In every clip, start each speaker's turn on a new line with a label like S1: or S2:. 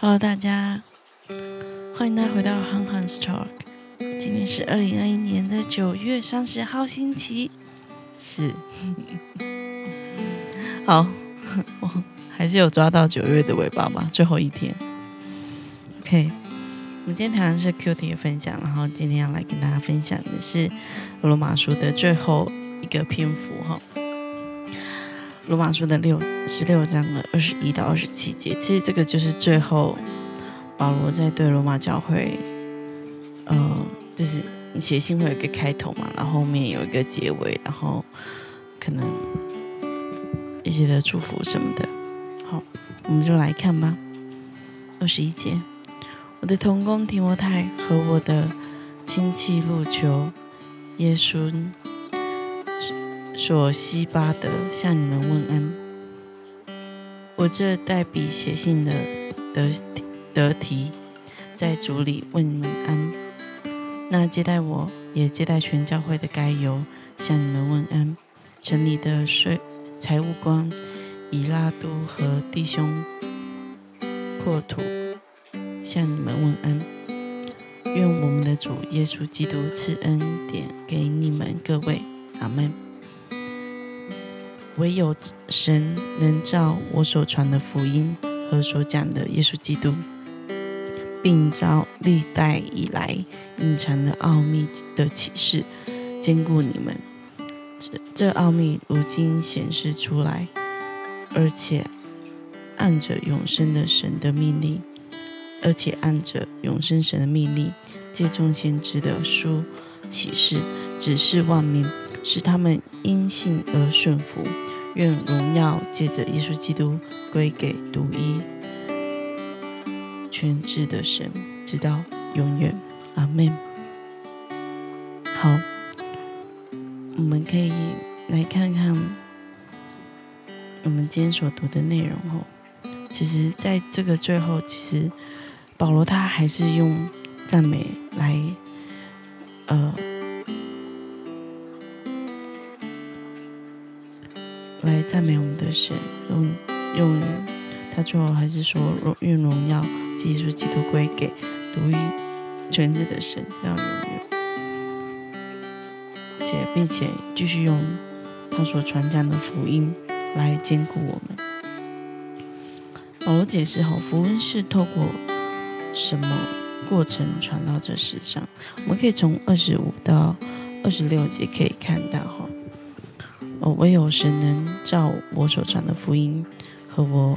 S1: Hello，大家，欢迎大家回到 Han Han's Talk。今天是二零二一年的九月三十号，星期四。好，我还是有抓到九月的尾巴吧，最后一天。OK，我们今天谈的是 Q T 的分享，然后今天要来跟大家分享的是罗马书的最后一个篇幅哈。罗马书的六十六章的二十一到二十七节，其实这个就是最后保罗在对罗马教会，呃，就是写信会有一个开头嘛，然后后面有一个结尾，然后可能一些的祝福什么的。好，我们就来看吧。二十一节，我的同工提摩太和我的亲戚路求耶稣。索西巴德向你们问安。我这代笔写信的德德提，在主里问你们安。那接待我也接待全教会的该由向你们问安。城里的税财务官以拉都和弟兄阔土向你们问安。愿我们的主耶稣基督赐恩典给你们各位。阿门。唯有神能照我所传的福音和所讲的耶稣基督，并照历代以来隐藏的奥秘的启示，兼顾你们。这这奥秘如今显示出来，而且按着永生的神的命令，而且按着永生神的命令，借众先知的书启示，指示万民，使他们因信而顺服。愿荣耀借着耶稣基督归给独一全智的神，直到永远。阿门。好，我们可以来看看我们今天所读的内容哦。其实，在这个最后，其实保罗他还是用赞美来，呃。来赞美我们的神，用用他最后还是说荣愿荣耀，基督基督归给独一全智的神，直到永远。且并且继续用他所传讲的福音来兼顾我们。保罗解释好，福音是透过什么过程传到这世上？我们可以从二十五到二十六节可以看到哈。哦，唯有神能照我所传的福音和我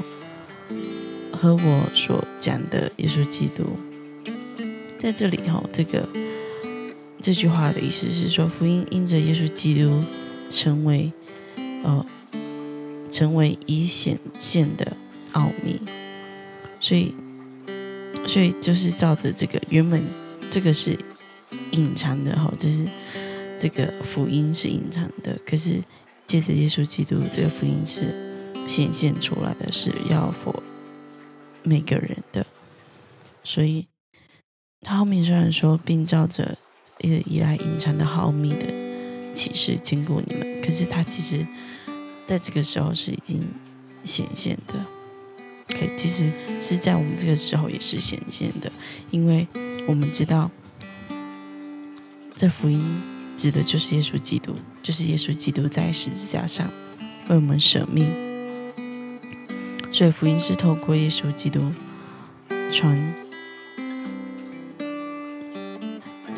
S1: 和我所讲的耶稣基督，在这里哈，这个这句话的意思是说，福音因着耶稣基督成为呃成为已显现的奥秘，所以所以就是照着这个原本这个是隐藏的哈，就是这个福音是隐藏的，可是。借着耶稣基督这个福音是显现出来的，是要佛每个人的，所以他后面虽然说并照着一个以来隐藏的毫米的启示经过你们，可是他其实在这个时候是已经显现的。可其实是在我们这个时候也是显现的，因为我们知道这福音。指的就是耶稣基督，就是耶稣基督在十字架上为我们舍命，所以福音是透过耶稣基督传，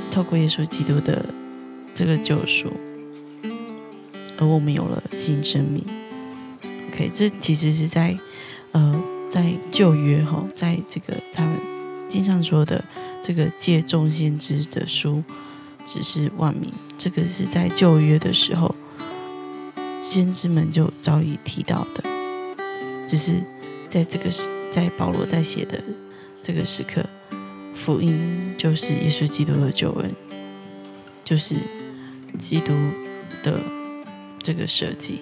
S1: 透过耶稣基督的这个救赎，而我们有了新生命。OK，这其实是在呃，在旧约哈，在这个他们经常说的这个借众先知的书。只是万民，这个是在旧约的时候，先知们就早已提到的。只是在这个时，在保罗在写的这个时刻，福音就是耶稣基督的救恩，就是基督的这个设计，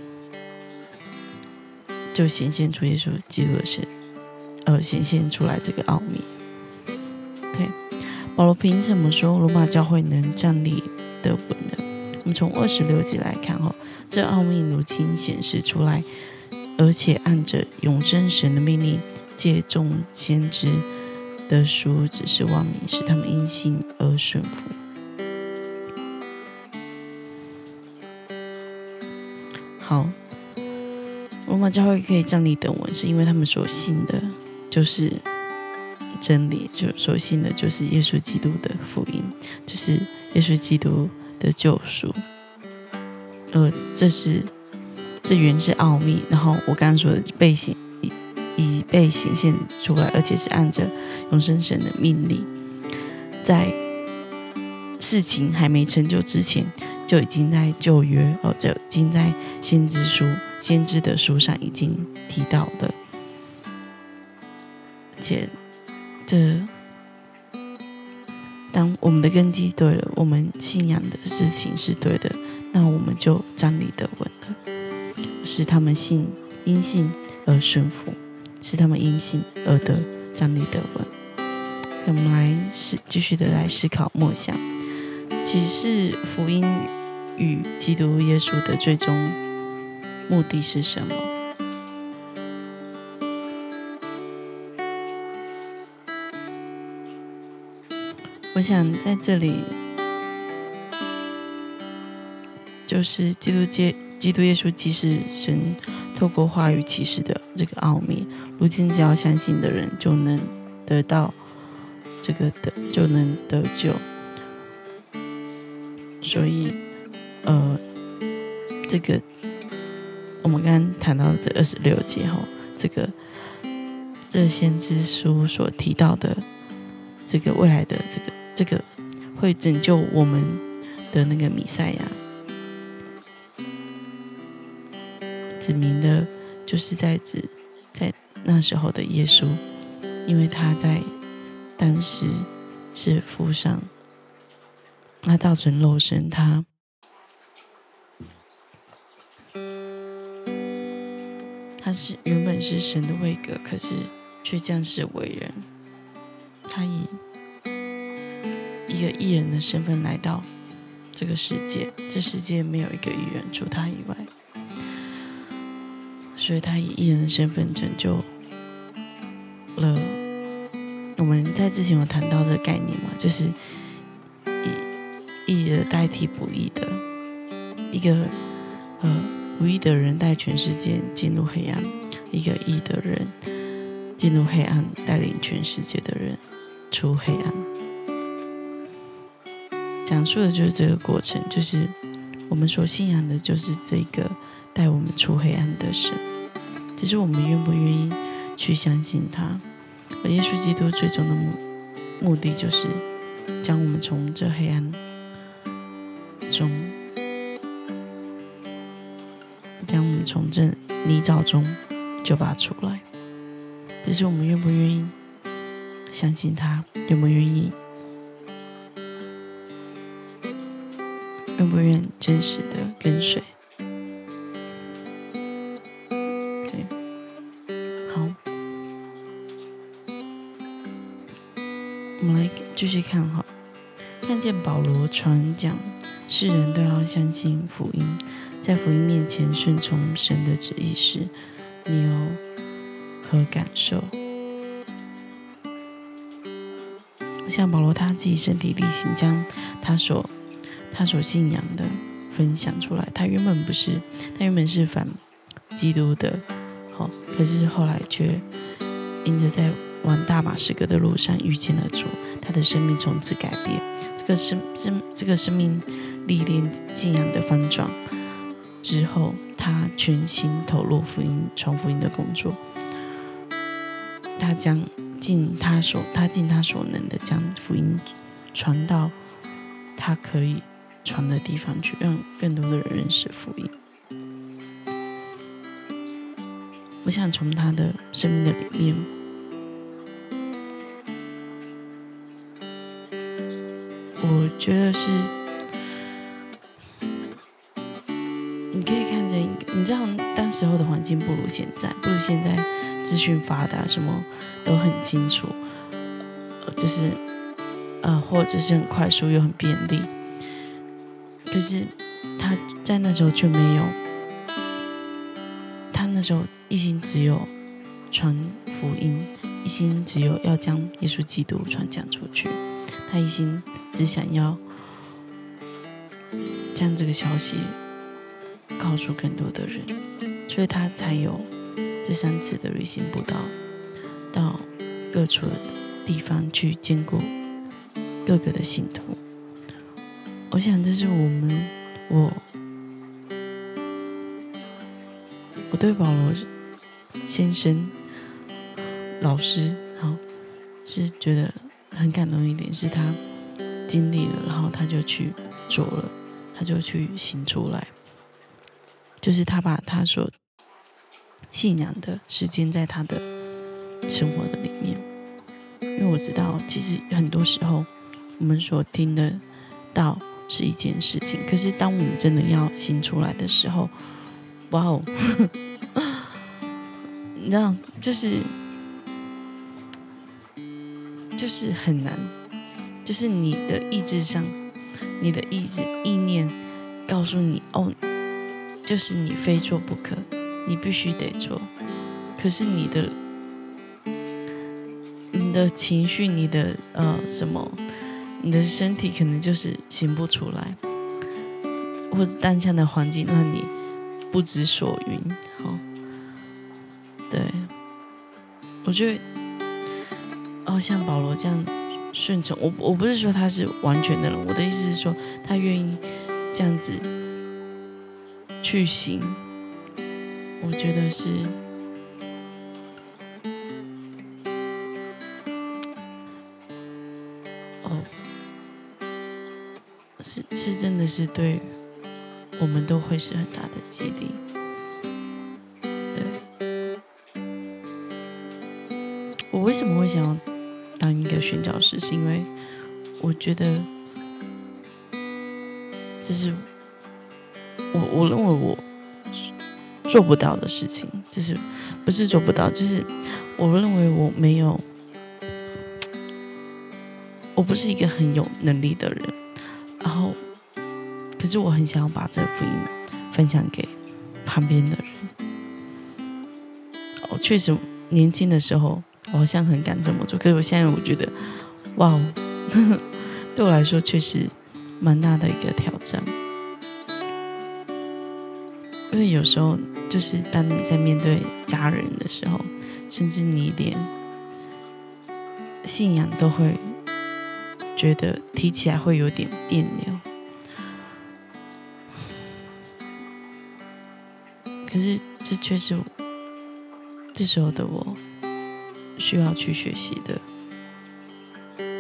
S1: 就显现出耶稣基督的神，呃，显现出来这个奥秘。保罗凭什么说罗马教会能站立得稳呢？我们从二十六节来看，哈，这奥秘如今显示出来，而且按着永生神的命令，借众先知的书只是妄名，使他们因信而顺服。好，罗马教会可以站立得稳，是因为他们所信的就是真理，就所信的就是耶稣基督的福音，就是耶稣基督的救赎。呃，这是这原是奥秘。然后我刚刚说的被显已已被显现出来，而且是按着永生神的命令，在事情还没成就之前。就已经在旧约哦，就已经在先知书、先知的书上已经提到的，而且这当我们的根基对了，我们信仰的事情是对的，那我们就站立得稳了，使他们信因信而顺服，使他们因信而得站立得稳。我们来思继续的来思考默想，启示福音。与基督耶稣的最终目的是什么？我想在这里，就是基督接基督耶稣既是神透过话语启示的这个奥秘，如今只要相信的人就能得到这个的，就能得救，所以。呃，这个我们刚刚谈到的这二十六节哈，这个这先知书所提到的这个未来的这个这个会拯救我们的那个弥赛亚，指明的就是在指在那时候的耶稣，因为他在当时是父上，他造成肉身，他。他是原本是神的位格，可是却降世为人。他以一个艺人的身份来到这个世界，这世界没有一个艺人除他以外，所以他以艺人的身份拯救了。我们在之前有谈到这个概念嘛，就是以艺的代替不义的一个呃。不义的人带全世界进入黑暗，一个义的人进入黑暗，带领全世界的人出黑暗。讲述的就是这个过程，就是我们所信仰的，就是这个带我们出黑暗的神。只是我们愿不愿意去相信他？而耶稣基督最终的目目的，就是将我们从这黑暗中。将我们从这泥沼中就拔出来，只是我们愿不愿意相信他？愿不愿意？不愿真实的跟随好，我们来继续看哈，看见保罗传讲，世人都要相信福音。在福音面前顺从神的旨意时，你有何感受？像保罗他自己身体力行，将他所他所信仰的分享出来。他原本不是，他原本是反基督的，好，可是后来却因着在往大马士革的路上遇见了主，他的生命从此改变。这个生生这个生命历练信仰的翻转。之后，他全心投入福音传福音的工作。他将尽他所他尽他所能的将福音传到他可以传的地方去，让更多的人认识福音。我想从他的生命的里面，我觉得是。你可以看见你知道，当时候的环境不如现在，不如现在资讯发达，什么都很清楚，就是呃，或者是很快速又很便利。可是他在那时候却没有，他那时候一心只有传福音，一心只有要将耶稣基督传讲出去，他一心只想要将这个消息告诉更多的人，所以他才有这三次的旅行步道，到各处的地方去兼顾各个的信徒。我想这是我们我我对保罗先生。老师，好，是觉得很感动一点，是他经历了，然后他就去做了，他就去行出来，就是他把他所信仰的时间在他的生活的里面，因为我知道，其实很多时候我们所听的到是一件事情，可是当我们真的要行出来的时候，哇哦，你知道，就是。就是很难，就是你的意志上，你的意志意念告诉你哦，就是你非做不可，你必须得做。可是你的你的情绪，你的呃什么，你的身体可能就是行不出来，或者当下的环境让你不知所云。好，对，我觉得。哦，像保罗这样顺从，我我不是说他是完全的人，我的意思是说他愿意这样子去行，我觉得是，是真的是对我们都会是很大的激励。对，我为什么会想要？当一个宣教师，是因为我觉得这是我我认为我做不到的事情，就是不是做不到，就是我认为我没有，我不是一个很有能力的人，是我很想要把这福音分享给旁边的人。哦，确实年轻的时候。我好像很敢这么做，可是我现在我觉得，哇哦，对我来说确实蛮大的一个挑战。因为有时候就是当你在面对家人的时候，甚至你连信仰都会觉得提起来会有点别扭。可是这却是这时候的我。需要去学习的，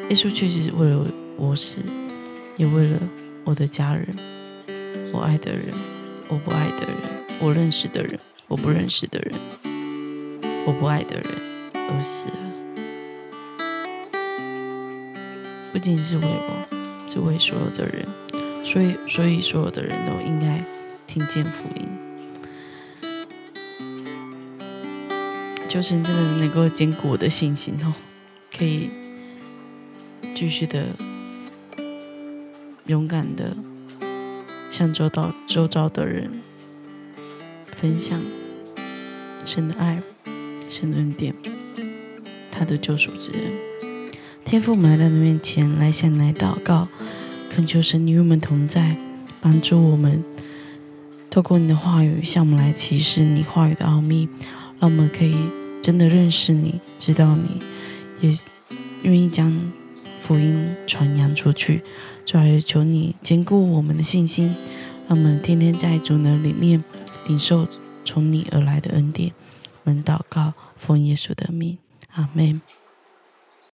S1: 耶稣确实是为了我死，也为了我的家人，我爱的人，我不爱的人，我认识的人，我不认识的人，我不爱的人而死了。不仅仅是为我，是为所有的人，所以，所以所有的人都应该听见福音。就是真的能够坚固我的信心哦，可以继续的勇敢的向周到周遭的人分享神的爱、神的恩典、他的救赎之恩。天父，我们来到你面前来向来祷告，恳求神与我们同在，帮助我们透过你的话语向我们来启示你话语的奥秘，让我们可以。真的认识你，知道你，也愿意将福音传扬出去。主要也求你坚固我们的信心，让我们天天在主的里面领受从你而来的恩典。我们祷告，奉耶稣的名，阿门。